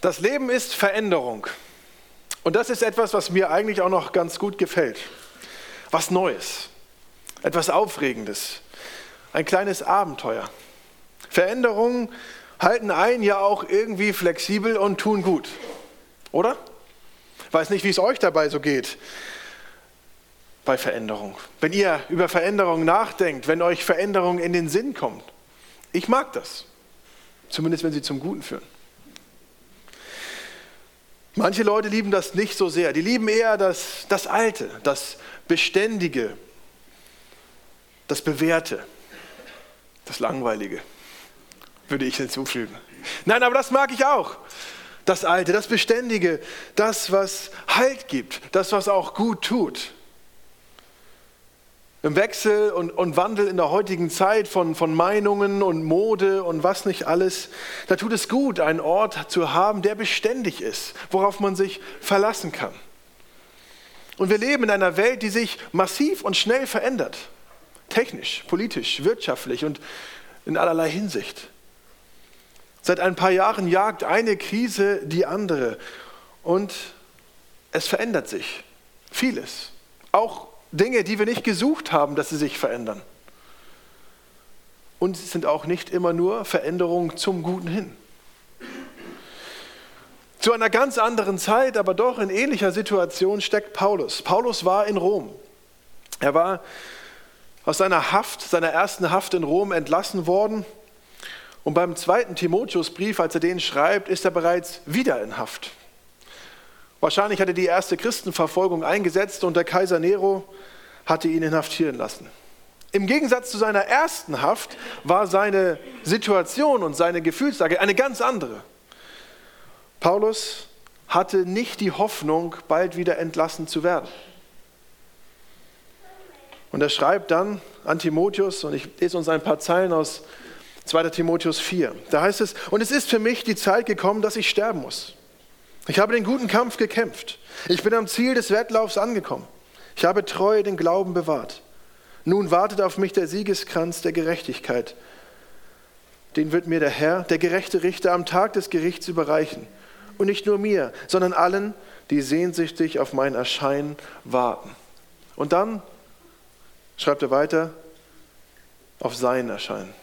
Das Leben ist Veränderung. Und das ist etwas, was mir eigentlich auch noch ganz gut gefällt. Was Neues, etwas Aufregendes, ein kleines Abenteuer. Veränderungen halten einen ja auch irgendwie flexibel und tun gut, oder? Weiß nicht, wie es euch dabei so geht bei Veränderung. Wenn ihr über Veränderung nachdenkt, wenn euch Veränderung in den Sinn kommt. Ich mag das. Zumindest wenn sie zum Guten führen. Manche Leute lieben das nicht so sehr. Die lieben eher das, das Alte, das Beständige, das Bewährte, das Langweilige, würde ich hinzufügen. Nein, aber das mag ich auch. Das Alte, das Beständige, das, was Halt gibt, das, was auch gut tut. Im Wechsel und, und Wandel in der heutigen Zeit von, von Meinungen und Mode und was nicht alles, da tut es gut, einen Ort zu haben, der beständig ist, worauf man sich verlassen kann. Und wir leben in einer Welt, die sich massiv und schnell verändert. Technisch, politisch, wirtschaftlich und in allerlei Hinsicht. Seit ein paar Jahren jagt eine Krise die andere und es verändert sich vieles. Auch Dinge, die wir nicht gesucht haben, dass sie sich verändern. Und es sind auch nicht immer nur Veränderungen zum Guten hin. Zu einer ganz anderen Zeit, aber doch in ähnlicher Situation steckt Paulus. Paulus war in Rom. Er war aus seiner Haft, seiner ersten Haft in Rom entlassen worden. Und beim zweiten Timotheusbrief, als er den schreibt, ist er bereits wieder in Haft. Wahrscheinlich hatte die erste Christenverfolgung eingesetzt und der Kaiser Nero hatte ihn inhaftieren lassen. Im Gegensatz zu seiner ersten Haft war seine Situation und seine Gefühlslage eine ganz andere. Paulus hatte nicht die Hoffnung, bald wieder entlassen zu werden. Und er schreibt dann an Timotheus, und ich lese uns ein paar Zeilen aus 2. Timotheus 4. Da heißt es, und es ist für mich die Zeit gekommen, dass ich sterben muss. Ich habe den guten Kampf gekämpft. Ich bin am Ziel des Wettlaufs angekommen. Ich habe treu den Glauben bewahrt. Nun wartet auf mich der Siegeskranz der Gerechtigkeit. Den wird mir der Herr, der gerechte Richter, am Tag des Gerichts überreichen. Und nicht nur mir, sondern allen, die sehnsüchtig auf mein Erscheinen warten. Und dann schreibt er weiter, auf sein Erscheinen.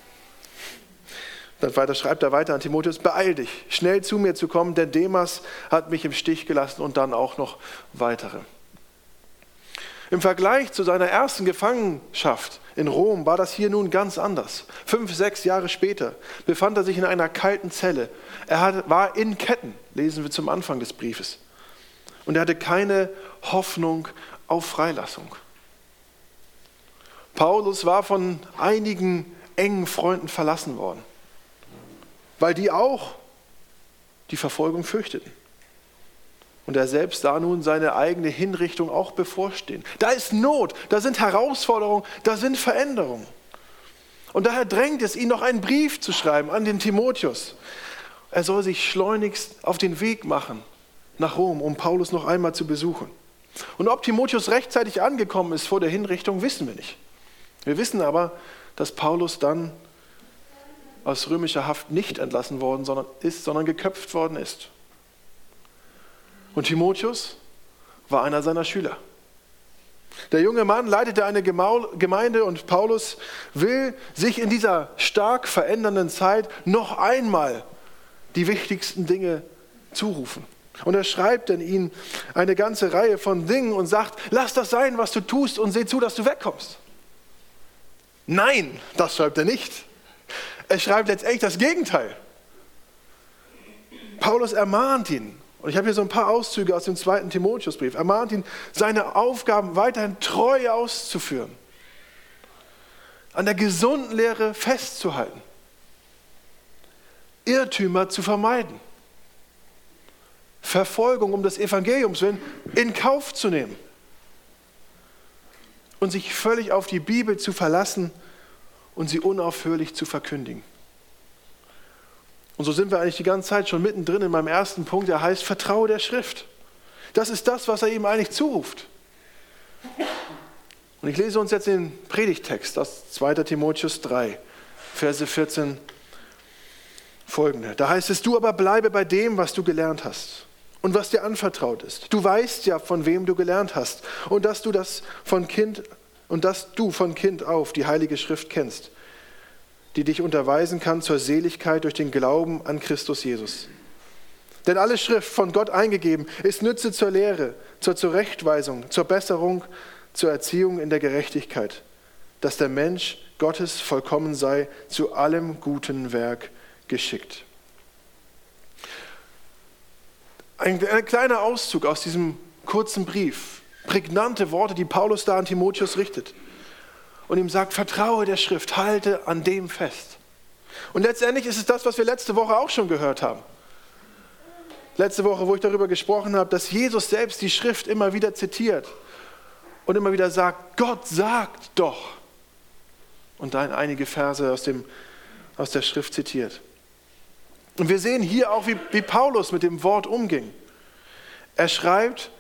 Dann weiter schreibt er weiter an Timotheus, beeil dich, schnell zu mir zu kommen, denn Demas hat mich im Stich gelassen und dann auch noch weitere. Im Vergleich zu seiner ersten Gefangenschaft in Rom war das hier nun ganz anders. Fünf, sechs Jahre später befand er sich in einer kalten Zelle. Er war in Ketten, lesen wir zum Anfang des Briefes. Und er hatte keine Hoffnung auf Freilassung. Paulus war von einigen engen Freunden verlassen worden weil die auch die Verfolgung fürchteten. Und er selbst sah nun seine eigene Hinrichtung auch bevorstehen. Da ist Not, da sind Herausforderungen, da sind Veränderungen. Und daher drängt es ihn noch einen Brief zu schreiben an den Timotheus. Er soll sich schleunigst auf den Weg machen nach Rom, um Paulus noch einmal zu besuchen. Und ob Timotheus rechtzeitig angekommen ist vor der Hinrichtung, wissen wir nicht. Wir wissen aber, dass Paulus dann aus römischer Haft nicht entlassen worden sondern ist, sondern geköpft worden ist. Und Timotheus war einer seiner Schüler. Der junge Mann leitete eine Gemeinde und Paulus will sich in dieser stark verändernden Zeit noch einmal die wichtigsten Dinge zurufen. Und er schreibt in ihn eine ganze Reihe von Dingen und sagt, lass das sein, was du tust und seh zu, dass du wegkommst. Nein, das schreibt er nicht. Er schreibt letztendlich das Gegenteil. Paulus ermahnt ihn, und ich habe hier so ein paar Auszüge aus dem zweiten Timotheusbrief, ermahnt ihn, seine Aufgaben weiterhin treu auszuführen, an der gesunden Lehre festzuhalten, Irrtümer zu vermeiden, Verfolgung um des Evangeliums willen in Kauf zu nehmen. Und sich völlig auf die Bibel zu verlassen und sie unaufhörlich zu verkündigen. Und so sind wir eigentlich die ganze Zeit schon mittendrin in meinem ersten Punkt, der heißt, vertraue der Schrift. Das ist das, was er ihm eigentlich zuruft. Und ich lese uns jetzt den Predigtext aus 2 Timotheus 3, Verse 14 folgende. Da heißt es, du aber bleibe bei dem, was du gelernt hast und was dir anvertraut ist. Du weißt ja, von wem du gelernt hast und dass du das von Kind und dass du von Kind auf die heilige Schrift kennst, die dich unterweisen kann zur Seligkeit durch den Glauben an Christus Jesus. Denn alle Schrift von Gott eingegeben ist Nütze zur Lehre, zur Zurechtweisung, zur Besserung, zur Erziehung in der Gerechtigkeit, dass der Mensch Gottes vollkommen sei, zu allem guten Werk geschickt. Ein, ein kleiner Auszug aus diesem kurzen Brief, prägnante Worte, die Paulus da an Timotheus richtet und ihm sagt, vertraue der Schrift, halte an dem fest. Und letztendlich ist es das, was wir letzte Woche auch schon gehört haben. Letzte Woche, wo ich darüber gesprochen habe, dass Jesus selbst die Schrift immer wieder zitiert und immer wieder sagt, Gott sagt doch. Und dann einige Verse aus, dem, aus der Schrift zitiert. Und wir sehen hier auch, wie, wie Paulus mit dem Wort umging. Er schreibt,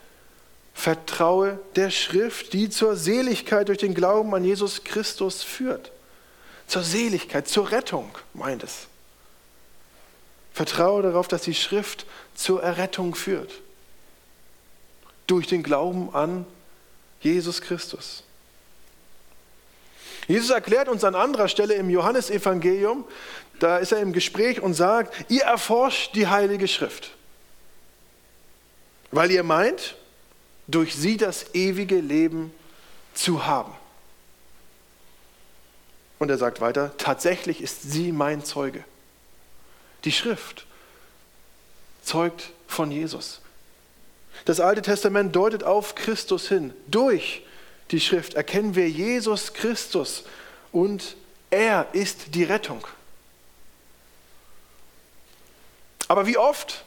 vertraue der Schrift, die zur Seligkeit durch den Glauben an Jesus Christus führt. Zur Seligkeit, zur Rettung, meint es. Vertraue darauf, dass die Schrift zur Errettung führt. Durch den Glauben an Jesus Christus. Jesus erklärt uns an anderer Stelle im Johannesevangelium, da ist er im Gespräch und sagt, ihr erforscht die Heilige Schrift, weil ihr meint, durch sie das ewige Leben zu haben. Und er sagt weiter, tatsächlich ist sie mein Zeuge. Die Schrift zeugt von Jesus. Das Alte Testament deutet auf Christus hin. Durch die Schrift erkennen wir Jesus Christus und er ist die Rettung. Aber wie oft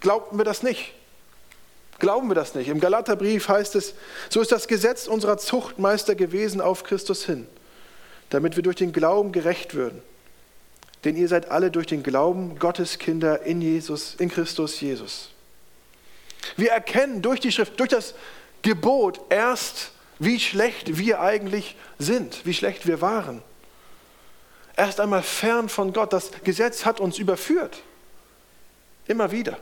glauben wir das nicht? Glauben wir das nicht? Im Galaterbrief heißt es, so ist das Gesetz unserer Zuchtmeister gewesen auf Christus hin, damit wir durch den Glauben gerecht würden. Denn ihr seid alle durch den Glauben Gottes Kinder in Jesus, in Christus Jesus. Wir erkennen durch die Schrift, durch das Gebot erst, wie schlecht wir eigentlich sind, wie schlecht wir waren erst einmal fern von Gott. Das Gesetz hat uns überführt. Immer wieder.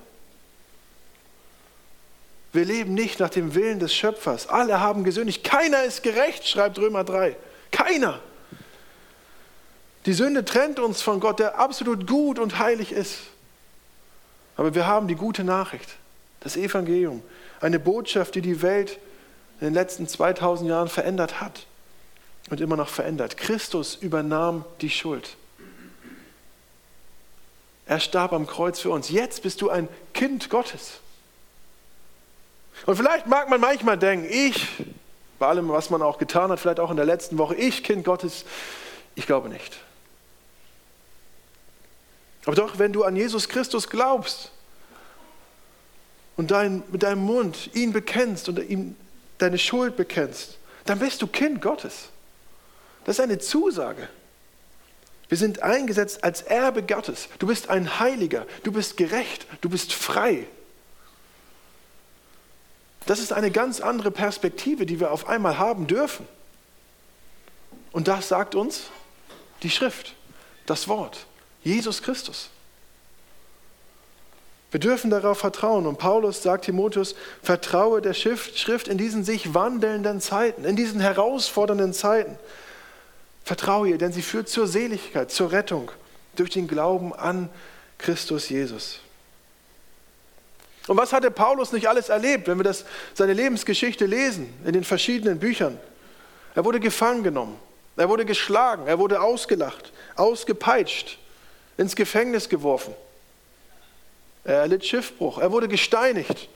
Wir leben nicht nach dem Willen des Schöpfers. Alle haben gesündigt. Keiner ist gerecht, schreibt Römer 3. Keiner. Die Sünde trennt uns von Gott, der absolut gut und heilig ist. Aber wir haben die gute Nachricht, das Evangelium, eine Botschaft, die die Welt in den letzten 2000 Jahren verändert hat und immer noch verändert. Christus übernahm die Schuld. Er starb am Kreuz für uns. Jetzt bist du ein Kind Gottes. Und vielleicht mag man manchmal denken, ich, bei allem, was man auch getan hat, vielleicht auch in der letzten Woche, ich, Kind Gottes, ich glaube nicht. Aber doch, wenn du an Jesus Christus glaubst und dein, mit deinem Mund ihn bekennst und ihm deine Schuld bekennst, dann bist du Kind Gottes. Das ist eine Zusage. Wir sind eingesetzt als Erbe Gottes. Du bist ein Heiliger, du bist gerecht, du bist frei. Das ist eine ganz andere Perspektive, die wir auf einmal haben dürfen. Und das sagt uns die Schrift, das Wort, Jesus Christus. Wir dürfen darauf vertrauen. Und Paulus sagt Timotheus, vertraue der Schrift in diesen sich wandelnden Zeiten, in diesen herausfordernden Zeiten. Vertraue ihr, denn sie führt zur Seligkeit, zur Rettung durch den Glauben an Christus Jesus. Und was hatte Paulus nicht alles erlebt, wenn wir das, seine Lebensgeschichte lesen in den verschiedenen Büchern? Er wurde gefangen genommen, er wurde geschlagen, er wurde ausgelacht, ausgepeitscht, ins Gefängnis geworfen. Er erlitt Schiffbruch, er wurde gesteinigt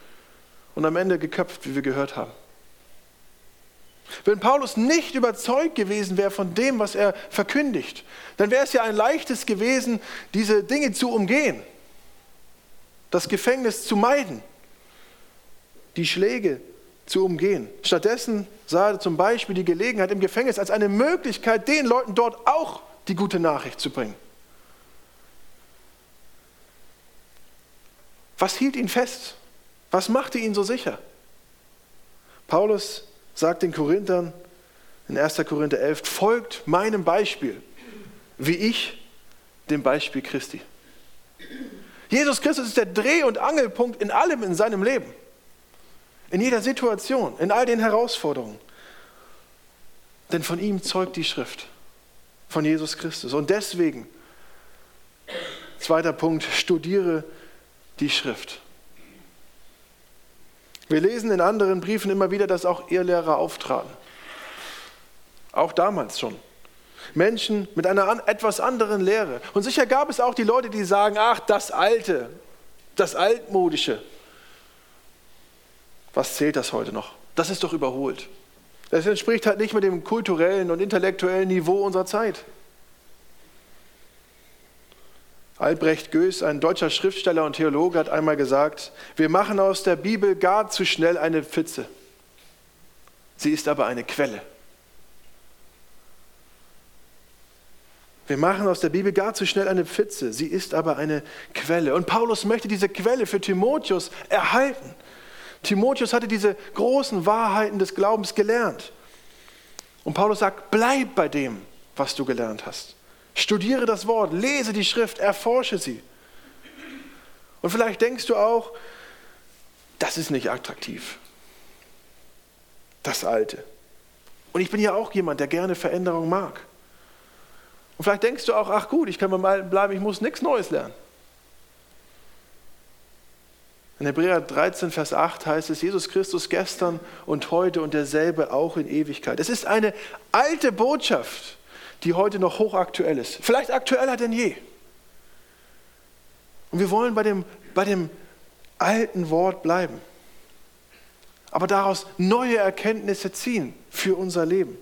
und am Ende geköpft, wie wir gehört haben. Wenn Paulus nicht überzeugt gewesen wäre von dem, was er verkündigt, dann wäre es ja ein leichtes gewesen, diese Dinge zu umgehen, das Gefängnis zu meiden, die Schläge zu umgehen. Stattdessen sah er zum Beispiel die Gelegenheit im Gefängnis als eine Möglichkeit, den Leuten dort auch die gute Nachricht zu bringen. Was hielt ihn fest? Was machte ihn so sicher? Paulus sagt den Korinthern in 1. Korinther 11, folgt meinem Beispiel, wie ich dem Beispiel Christi. Jesus Christus ist der Dreh- und Angelpunkt in allem in seinem Leben. In jeder Situation, in all den Herausforderungen. Denn von ihm zeugt die Schrift, von Jesus Christus. Und deswegen, zweiter Punkt, studiere die Schrift. Wir lesen in anderen Briefen immer wieder, dass auch Irrlehrer auftraten. Auch damals schon. Menschen mit einer etwas anderen Lehre. Und sicher gab es auch die Leute, die sagen, ach, das Alte, das Altmodische. Was zählt das heute noch? Das ist doch überholt. Das entspricht halt nicht mit dem kulturellen und intellektuellen Niveau unserer Zeit. Albrecht Goes, ein deutscher Schriftsteller und Theologe, hat einmal gesagt, wir machen aus der Bibel gar zu schnell eine Pfütze. Sie ist aber eine Quelle. Wir machen aus der Bibel gar zu schnell eine Pfütze. Sie ist aber eine Quelle. Und Paulus möchte diese Quelle für Timotheus erhalten. Timotheus hatte diese großen Wahrheiten des Glaubens gelernt. Und Paulus sagt, bleib bei dem, was du gelernt hast. Studiere das Wort, lese die Schrift, erforsche sie. Und vielleicht denkst du auch, das ist nicht attraktiv. Das Alte. Und ich bin ja auch jemand, der gerne Veränderung mag. Und vielleicht denkst du auch, ach gut, ich kann Alten bleiben, ich muss nichts Neues lernen. In Hebräer 13, Vers 8 heißt es, Jesus Christus gestern und heute und derselbe auch in Ewigkeit. Es ist eine alte Botschaft, die heute noch hochaktuell ist. Vielleicht aktueller denn je. Und wir wollen bei dem, bei dem alten Wort bleiben. Aber daraus neue Erkenntnisse ziehen für unser Leben.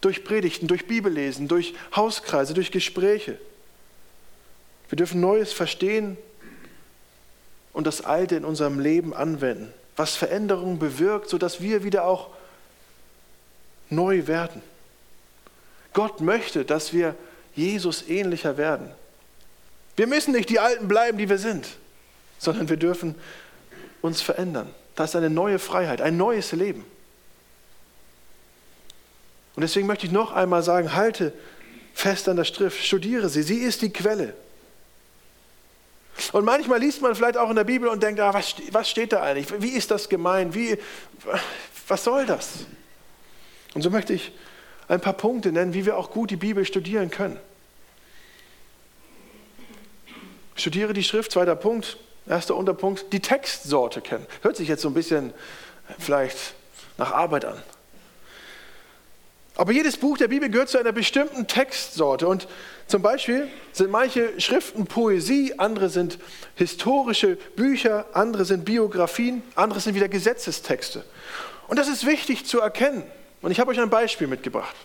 Durch Predigten, durch Bibellesen, durch Hauskreise, durch Gespräche. Wir dürfen Neues verstehen und das Alte in unserem Leben anwenden, was Veränderungen bewirkt, sodass wir wieder auch neu werden. Gott möchte, dass wir Jesus ähnlicher werden. Wir müssen nicht die Alten bleiben, die wir sind, sondern wir dürfen uns verändern. Das ist eine neue Freiheit, ein neues Leben. Und deswegen möchte ich noch einmal sagen, halte fest an der Schrift, studiere sie, sie ist die Quelle. Und manchmal liest man vielleicht auch in der Bibel und denkt, ah, was, was steht da eigentlich? Wie ist das gemeint? Wie, was soll das? Und so möchte ich ein paar Punkte nennen, wie wir auch gut die Bibel studieren können. Studiere die Schrift, zweiter Punkt, erster Unterpunkt, die Textsorte kennen. Hört sich jetzt so ein bisschen vielleicht nach Arbeit an. Aber jedes Buch der Bibel gehört zu einer bestimmten Textsorte. Und zum Beispiel sind manche Schriften Poesie, andere sind historische Bücher, andere sind Biografien, andere sind wieder Gesetzestexte. Und das ist wichtig zu erkennen. Und ich habe euch ein Beispiel mitgebracht.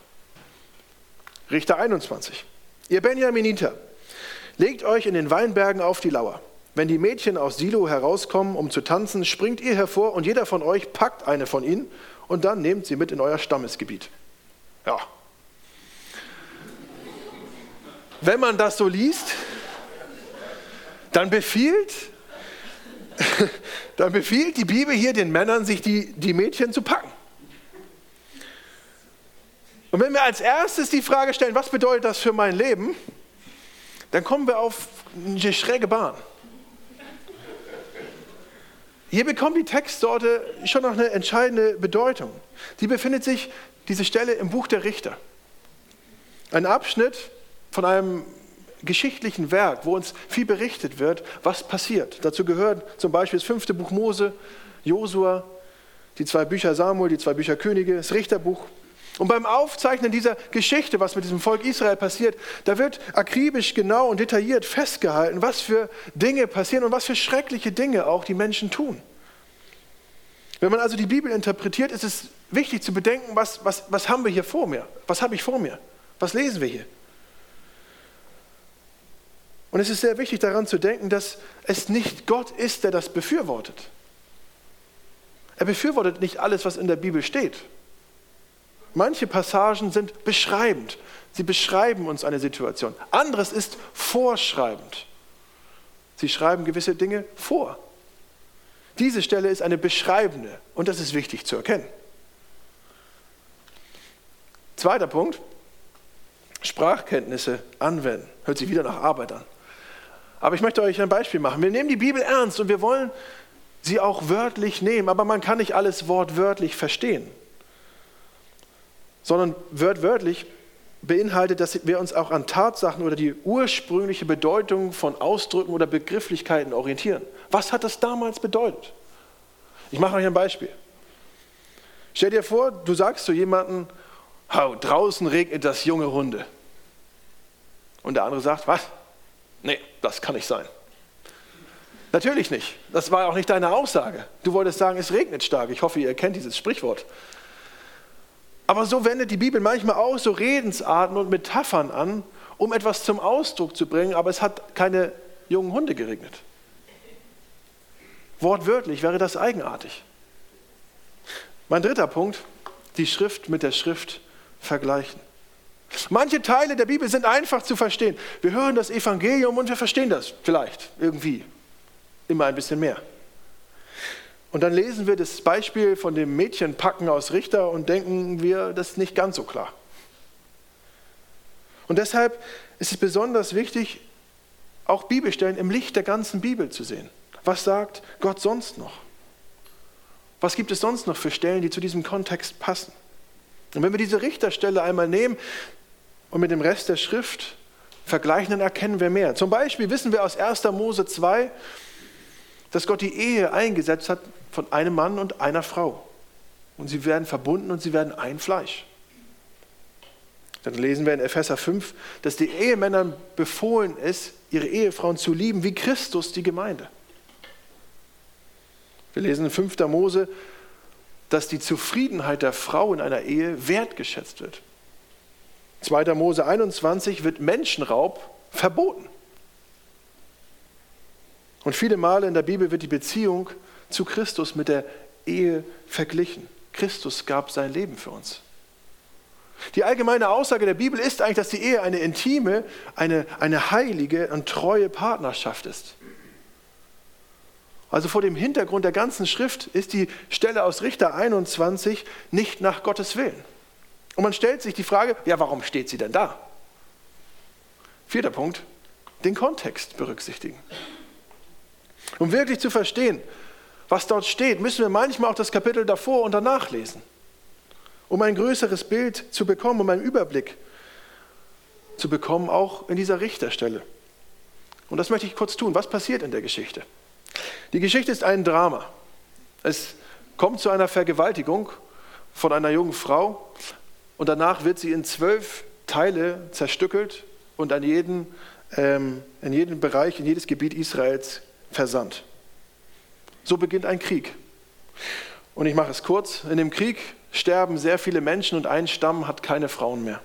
Richter 21. Ihr Benjaminiter, legt euch in den Weinbergen auf die Lauer. Wenn die Mädchen aus Silo herauskommen, um zu tanzen, springt ihr hervor und jeder von euch packt eine von ihnen und dann nehmt sie mit in euer Stammesgebiet. Ja. Wenn man das so liest, dann befiehlt, dann befiehlt die Bibel hier den Männern, sich die, die Mädchen zu packen. Und wenn wir als erstes die Frage stellen, was bedeutet das für mein Leben, dann kommen wir auf eine schräge Bahn. Hier bekommt die Textsorte schon noch eine entscheidende Bedeutung. Die befindet sich, diese Stelle, im Buch der Richter. Ein Abschnitt von einem geschichtlichen Werk, wo uns viel berichtet wird, was passiert. Dazu gehört zum Beispiel das fünfte Buch Mose, Josua, die zwei Bücher Samuel, die zwei Bücher Könige, das Richterbuch und beim Aufzeichnen dieser Geschichte, was mit diesem Volk Israel passiert, da wird akribisch, genau und detailliert festgehalten, was für Dinge passieren und was für schreckliche Dinge auch die Menschen tun. Wenn man also die Bibel interpretiert, ist es wichtig zu bedenken, was, was, was haben wir hier vor mir? Was habe ich vor mir? Was lesen wir hier? Und es ist sehr wichtig daran zu denken, dass es nicht Gott ist, der das befürwortet. Er befürwortet nicht alles, was in der Bibel steht. Manche Passagen sind beschreibend. Sie beschreiben uns eine Situation. Anderes ist vorschreibend. Sie schreiben gewisse Dinge vor. Diese Stelle ist eine beschreibende und das ist wichtig zu erkennen. Zweiter Punkt. Sprachkenntnisse anwenden. Hört sich wieder nach Arbeit an. Aber ich möchte euch ein Beispiel machen. Wir nehmen die Bibel ernst und wir wollen sie auch wörtlich nehmen, aber man kann nicht alles wortwörtlich verstehen, sondern wörtwörtlich beinhaltet, dass wir uns auch an Tatsachen oder die ursprüngliche Bedeutung von Ausdrücken oder Begrifflichkeiten orientieren. Was hat das damals bedeutet? Ich mache euch ein Beispiel. Stell dir vor, du sagst zu jemandem, draußen regnet das junge Hunde. Und der andere sagt, was? Nee, das kann nicht sein. Natürlich nicht. Das war auch nicht deine Aussage. Du wolltest sagen, es regnet stark. Ich hoffe, ihr kennt dieses Sprichwort. Aber so wendet die Bibel manchmal auch so Redensarten und Metaphern an, um etwas zum Ausdruck zu bringen, aber es hat keine jungen Hunde geregnet. Wortwörtlich wäre das eigenartig. Mein dritter Punkt, die Schrift mit der Schrift vergleichen. Manche Teile der Bibel sind einfach zu verstehen. Wir hören das Evangelium und wir verstehen das vielleicht irgendwie immer ein bisschen mehr. Und dann lesen wir das Beispiel von dem Mädchenpacken aus Richter und denken wir, das ist nicht ganz so klar. Und deshalb ist es besonders wichtig, auch Bibelstellen im Licht der ganzen Bibel zu sehen. Was sagt Gott sonst noch? Was gibt es sonst noch für Stellen, die zu diesem Kontext passen? Und wenn wir diese Richterstelle einmal nehmen und mit dem Rest der Schrift vergleichen, dann erkennen wir mehr. Zum Beispiel wissen wir aus 1. Mose 2, dass Gott die Ehe eingesetzt hat von einem Mann und einer Frau. Und sie werden verbunden und sie werden ein Fleisch. Dann lesen wir in Epheser 5, dass die Ehemännern befohlen ist, ihre Ehefrauen zu lieben wie Christus die Gemeinde. Wir lesen in 5. Mose, dass die Zufriedenheit der Frau in einer Ehe wertgeschätzt wird. 2. Mose 21 wird Menschenraub verboten. Und viele Male in der Bibel wird die Beziehung zu Christus mit der Ehe verglichen. Christus gab sein Leben für uns. Die allgemeine Aussage der Bibel ist eigentlich, dass die Ehe eine intime, eine, eine heilige und treue Partnerschaft ist. Also vor dem Hintergrund der ganzen Schrift ist die Stelle aus Richter 21 nicht nach Gottes Willen. Und man stellt sich die Frage, ja, warum steht sie denn da? Vierter Punkt, den Kontext berücksichtigen. Um wirklich zu verstehen, was dort steht, müssen wir manchmal auch das Kapitel davor und danach lesen, um ein größeres Bild zu bekommen, um einen Überblick zu bekommen, auch in dieser Richterstelle. Und das möchte ich kurz tun. Was passiert in der Geschichte? Die Geschichte ist ein Drama. Es kommt zu einer Vergewaltigung von einer jungen Frau und danach wird sie in zwölf Teile zerstückelt und an jeden, ähm, in jeden Bereich, in jedes Gebiet Israels versandt. So beginnt ein Krieg. Und ich mache es kurz. In dem Krieg sterben sehr viele Menschen und ein Stamm hat keine Frauen mehr.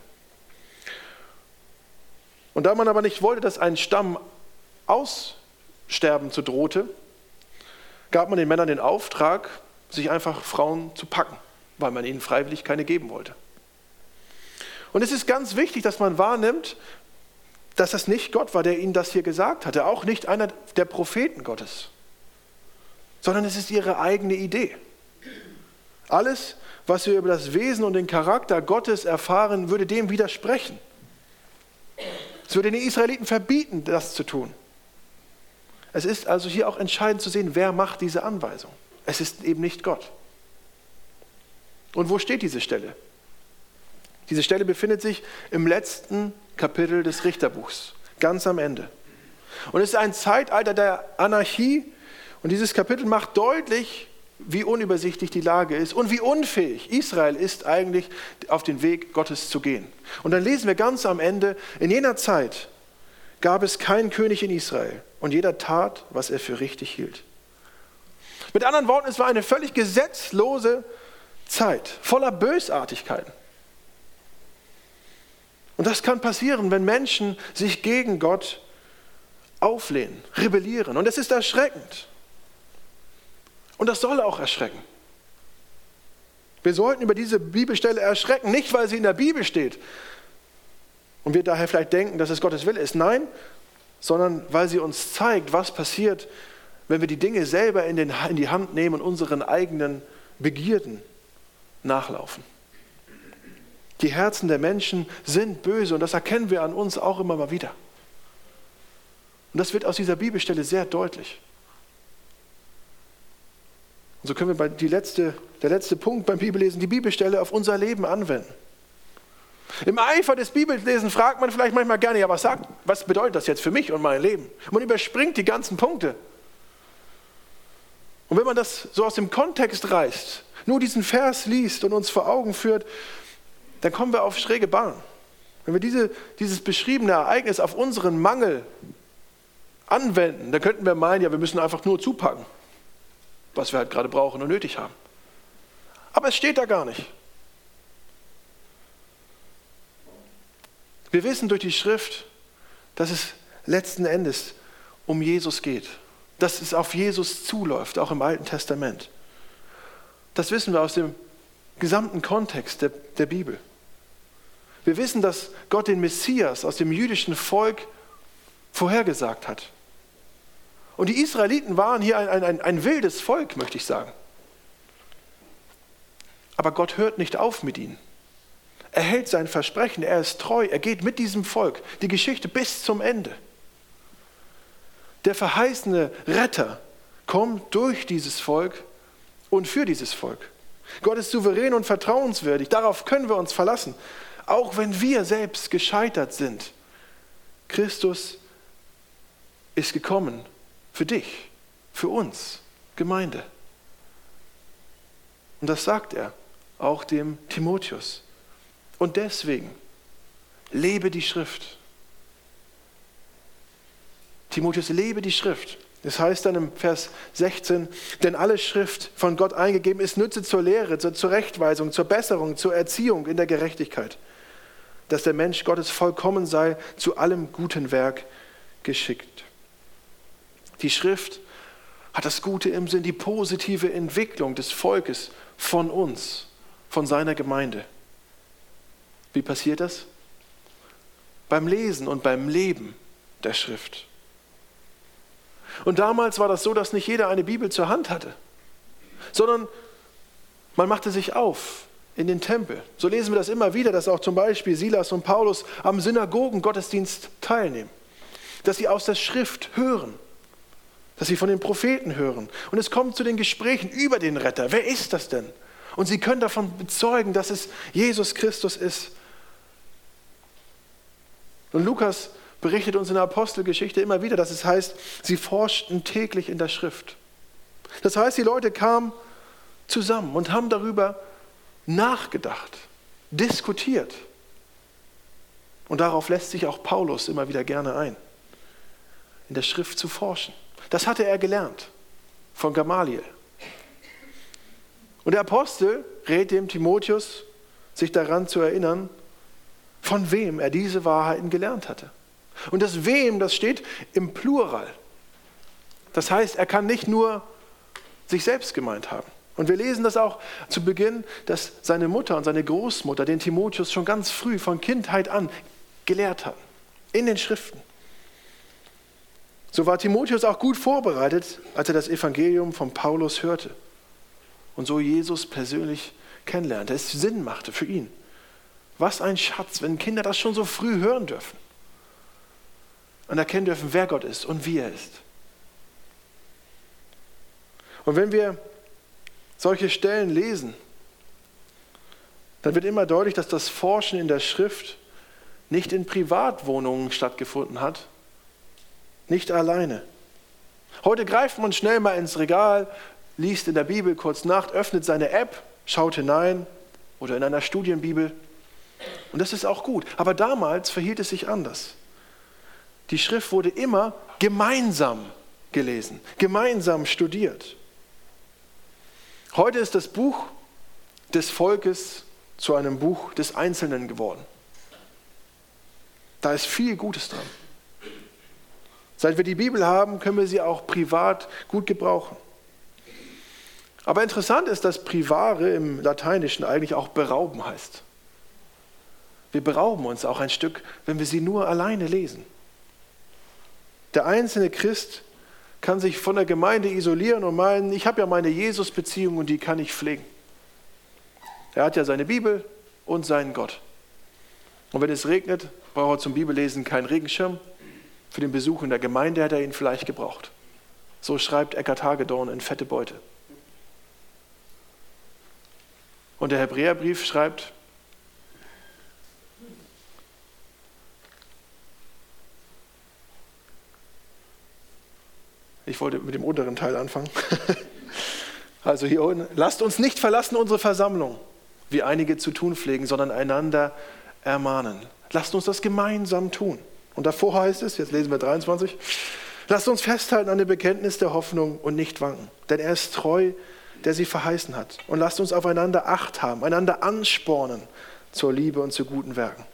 Und da man aber nicht wollte, dass ein Stamm aussterben zu drohte, gab man den Männern den Auftrag, sich einfach Frauen zu packen, weil man ihnen freiwillig keine geben wollte. Und es ist ganz wichtig, dass man wahrnimmt, dass das nicht Gott war, der ihnen das hier gesagt hatte, auch nicht einer der Propheten Gottes sondern es ist ihre eigene Idee. Alles, was wir über das Wesen und den Charakter Gottes erfahren, würde dem widersprechen. Es würde den Israeliten verbieten, das zu tun. Es ist also hier auch entscheidend zu sehen, wer macht diese Anweisung. Es ist eben nicht Gott. Und wo steht diese Stelle? Diese Stelle befindet sich im letzten Kapitel des Richterbuchs, ganz am Ende. Und es ist ein Zeitalter der Anarchie, und dieses Kapitel macht deutlich, wie unübersichtlich die Lage ist und wie unfähig Israel ist eigentlich auf den Weg Gottes zu gehen. Und dann lesen wir ganz am Ende, in jener Zeit gab es keinen König in Israel und jeder tat, was er für richtig hielt. Mit anderen Worten, es war eine völlig gesetzlose Zeit, voller Bösartigkeiten. Und das kann passieren, wenn Menschen sich gegen Gott auflehnen, rebellieren. Und es ist erschreckend. Und das soll auch erschrecken. Wir sollten über diese Bibelstelle erschrecken, nicht weil sie in der Bibel steht und wir daher vielleicht denken, dass es Gottes Wille ist. Nein, sondern weil sie uns zeigt, was passiert, wenn wir die Dinge selber in, den, in die Hand nehmen und unseren eigenen Begierden nachlaufen. Die Herzen der Menschen sind böse und das erkennen wir an uns auch immer mal wieder. Und das wird aus dieser Bibelstelle sehr deutlich. Und so können wir bei die letzte, der letzte Punkt beim Bibellesen, die Bibelstelle auf unser Leben anwenden. Im Eifer des Bibellesens fragt man vielleicht manchmal gerne, ja, was, sagt, was bedeutet das jetzt für mich und mein Leben? Man überspringt die ganzen Punkte. Und wenn man das so aus dem Kontext reißt, nur diesen Vers liest und uns vor Augen führt, dann kommen wir auf schräge Bahn. Wenn wir diese, dieses beschriebene Ereignis auf unseren Mangel anwenden, dann könnten wir meinen, ja, wir müssen einfach nur zupacken, was wir halt gerade brauchen und nötig haben. Aber es steht da gar nicht. Wir wissen durch die Schrift, dass es letzten Endes um Jesus geht, dass es auf Jesus zuläuft, auch im Alten Testament. Das wissen wir aus dem gesamten Kontext der, der Bibel. Wir wissen, dass Gott den Messias aus dem jüdischen Volk vorhergesagt hat. Und die Israeliten waren hier ein, ein, ein wildes Volk, möchte ich sagen. Aber Gott hört nicht auf mit ihnen. Er hält sein Versprechen, er ist treu, er geht mit diesem Volk die Geschichte bis zum Ende. Der verheißene Retter kommt durch dieses Volk und für dieses Volk. Gott ist souverän und vertrauenswürdig, darauf können wir uns verlassen, auch wenn wir selbst gescheitert sind. Christus ist gekommen für dich, für uns, Gemeinde. Und das sagt er auch dem Timotheus. Und deswegen lebe die Schrift. Timotheus, lebe die Schrift. Das heißt dann im Vers 16, denn alle Schrift von Gott eingegeben ist Nütze zur Lehre, zur Zurechtweisung, zur Besserung, zur Erziehung in der Gerechtigkeit, dass der Mensch Gottes vollkommen sei, zu allem guten Werk geschickt. Die Schrift hat das Gute im Sinn, die positive Entwicklung des Volkes von uns, von seiner Gemeinde. Wie passiert das? Beim Lesen und beim Leben der Schrift. Und damals war das so, dass nicht jeder eine Bibel zur Hand hatte, sondern man machte sich auf in den Tempel. So lesen wir das immer wieder, dass auch zum Beispiel Silas und Paulus am Synagogen-Gottesdienst teilnehmen, dass sie aus der Schrift hören, dass sie von den Propheten hören. Und es kommt zu den Gesprächen über den Retter. Wer ist das denn? Und sie können davon bezeugen, dass es Jesus Christus ist. Und Lukas berichtet uns in der Apostelgeschichte immer wieder, dass es heißt, sie forschten täglich in der Schrift. Das heißt, die Leute kamen zusammen und haben darüber nachgedacht, diskutiert. Und darauf lässt sich auch Paulus immer wieder gerne ein, in der Schrift zu forschen. Das hatte er gelernt von Gamaliel. Und der Apostel rät dem Timotheus, sich daran zu erinnern, von wem er diese Wahrheiten gelernt hatte. Und das wem, das steht im Plural. Das heißt, er kann nicht nur sich selbst gemeint haben. Und wir lesen das auch zu Beginn, dass seine Mutter und seine Großmutter den Timotheus schon ganz früh von Kindheit an gelehrt haben. In den Schriften. So war Timotheus auch gut vorbereitet, als er das Evangelium von Paulus hörte und so Jesus persönlich kennenlernte. Es Sinn machte für ihn. Was ein Schatz, wenn Kinder das schon so früh hören dürfen und erkennen dürfen, wer Gott ist und wie er ist. Und wenn wir solche Stellen lesen, dann wird immer deutlich, dass das Forschen in der Schrift nicht in Privatwohnungen stattgefunden hat, nicht alleine. Heute greift man schnell mal ins Regal, liest in der Bibel kurz nach, öffnet seine App, schaut hinein oder in einer Studienbibel und das ist auch gut. Aber damals verhielt es sich anders. Die Schrift wurde immer gemeinsam gelesen, gemeinsam studiert. Heute ist das Buch des Volkes zu einem Buch des Einzelnen geworden. Da ist viel Gutes dran. Seit wir die Bibel haben, können wir sie auch privat gut gebrauchen. Aber interessant ist, dass privare im Lateinischen eigentlich auch berauben heißt. Wir berauben uns auch ein Stück, wenn wir sie nur alleine lesen. Der einzelne Christ kann sich von der Gemeinde isolieren und meinen, ich habe ja meine Jesus-Beziehung und die kann ich pflegen. Er hat ja seine Bibel und seinen Gott. Und wenn es regnet, braucht er zum Bibellesen keinen Regenschirm. Für den Besuch in der Gemeinde hätte er ihn vielleicht gebraucht. So schreibt Eckhard Hagedorn in Fette Beute. Und der Hebräerbrief schreibt, ich wollte mit dem unteren Teil anfangen. Also hier unten, lasst uns nicht verlassen unsere Versammlung, wie einige zu tun pflegen, sondern einander ermahnen. Lasst uns das gemeinsam tun. Und davor heißt es, jetzt lesen wir 23, lasst uns festhalten an dem Bekenntnis der Hoffnung und nicht wanken, denn er ist treu, der sie verheißen hat. Und lasst uns aufeinander Acht haben, einander anspornen zur Liebe und zu guten Werken.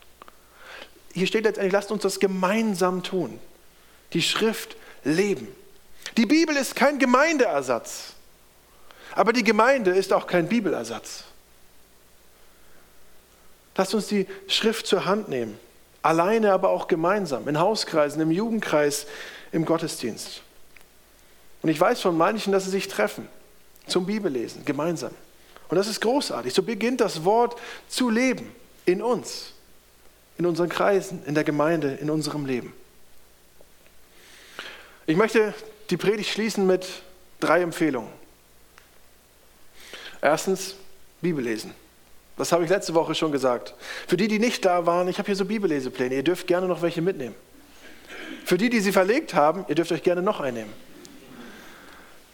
Hier steht letztendlich, lasst uns das gemeinsam tun. Die Schrift leben. Die Bibel ist kein Gemeindeersatz. Aber die Gemeinde ist auch kein Bibelersatz. Lasst uns die Schrift zur Hand nehmen, alleine, aber auch gemeinsam, in Hauskreisen, im Jugendkreis, im Gottesdienst. Und ich weiß von manchen, dass sie sich treffen zum Bibellesen, gemeinsam. Und das ist großartig. So beginnt das Wort zu leben in uns, in unseren Kreisen, in der Gemeinde, in unserem Leben. Ich möchte die Predigt schließen mit drei Empfehlungen. Erstens, Bibel lesen. Das habe ich letzte Woche schon gesagt. Für die, die nicht da waren, ich habe hier so Bibellesepläne. Ihr dürft gerne noch welche mitnehmen. Für die, die sie verlegt haben, ihr dürft euch gerne noch einnehmen.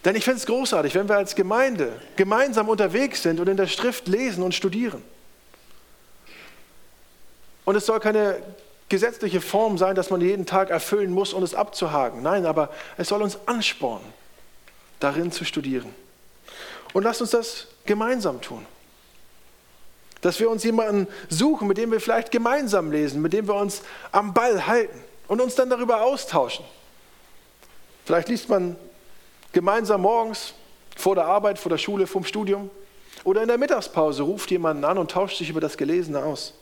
Denn ich finde es großartig, wenn wir als Gemeinde gemeinsam unterwegs sind und in der Schrift lesen und studieren. Und es soll keine gesetzliche Form sein, dass man jeden Tag erfüllen muss, um es abzuhaken. Nein, aber es soll uns anspornen, darin zu studieren. Und lasst uns das gemeinsam tun. Dass wir uns jemanden suchen, mit dem wir vielleicht gemeinsam lesen, mit dem wir uns am Ball halten und uns dann darüber austauschen. Vielleicht liest man gemeinsam morgens vor der Arbeit, vor der Schule, vom Studium oder in der Mittagspause ruft jemanden an und tauscht sich über das Gelesene aus.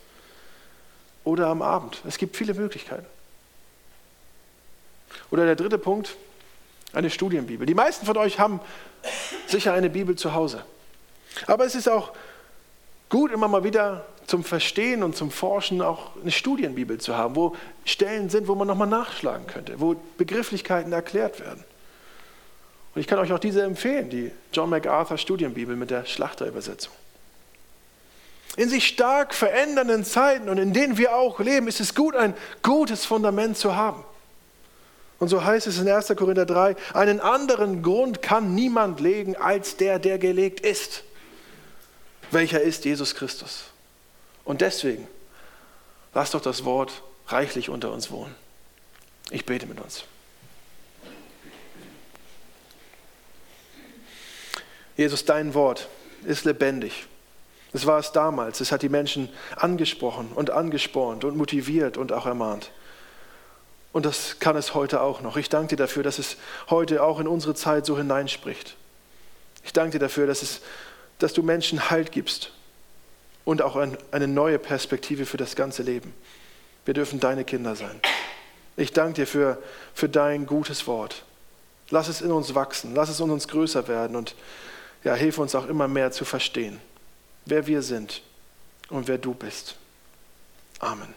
Oder am Abend. Es gibt viele Möglichkeiten. Oder der dritte Punkt, eine Studienbibel. Die meisten von euch haben sicher eine Bibel zu Hause. Aber es ist auch gut, immer mal wieder zum Verstehen und zum Forschen auch eine Studienbibel zu haben, wo Stellen sind, wo man nochmal nachschlagen könnte, wo Begrifflichkeiten erklärt werden. Und ich kann euch auch diese empfehlen, die John MacArthur Studienbibel mit der Schlachterübersetzung. In sich stark verändernden Zeiten und in denen wir auch leben, ist es gut, ein gutes Fundament zu haben. Und so heißt es in 1. Korinther 3, einen anderen Grund kann niemand legen als der, der gelegt ist. Welcher ist Jesus Christus? Und deswegen, lass doch das Wort reichlich unter uns wohnen. Ich bete mit uns. Jesus, dein Wort ist lebendig. Es war es damals. Es hat die Menschen angesprochen und angespornt und motiviert und auch ermahnt. Und das kann es heute auch noch. Ich danke dir dafür, dass es heute auch in unsere Zeit so hineinspricht. Ich danke dir dafür, dass, es, dass du Menschen Halt gibst und auch ein, eine neue Perspektive für das ganze Leben. Wir dürfen deine Kinder sein. Ich danke dir für, für dein gutes Wort. Lass es in uns wachsen, lass es in uns größer werden und ja, hilf uns auch immer mehr zu verstehen, wer wir sind und wer du bist. Amen.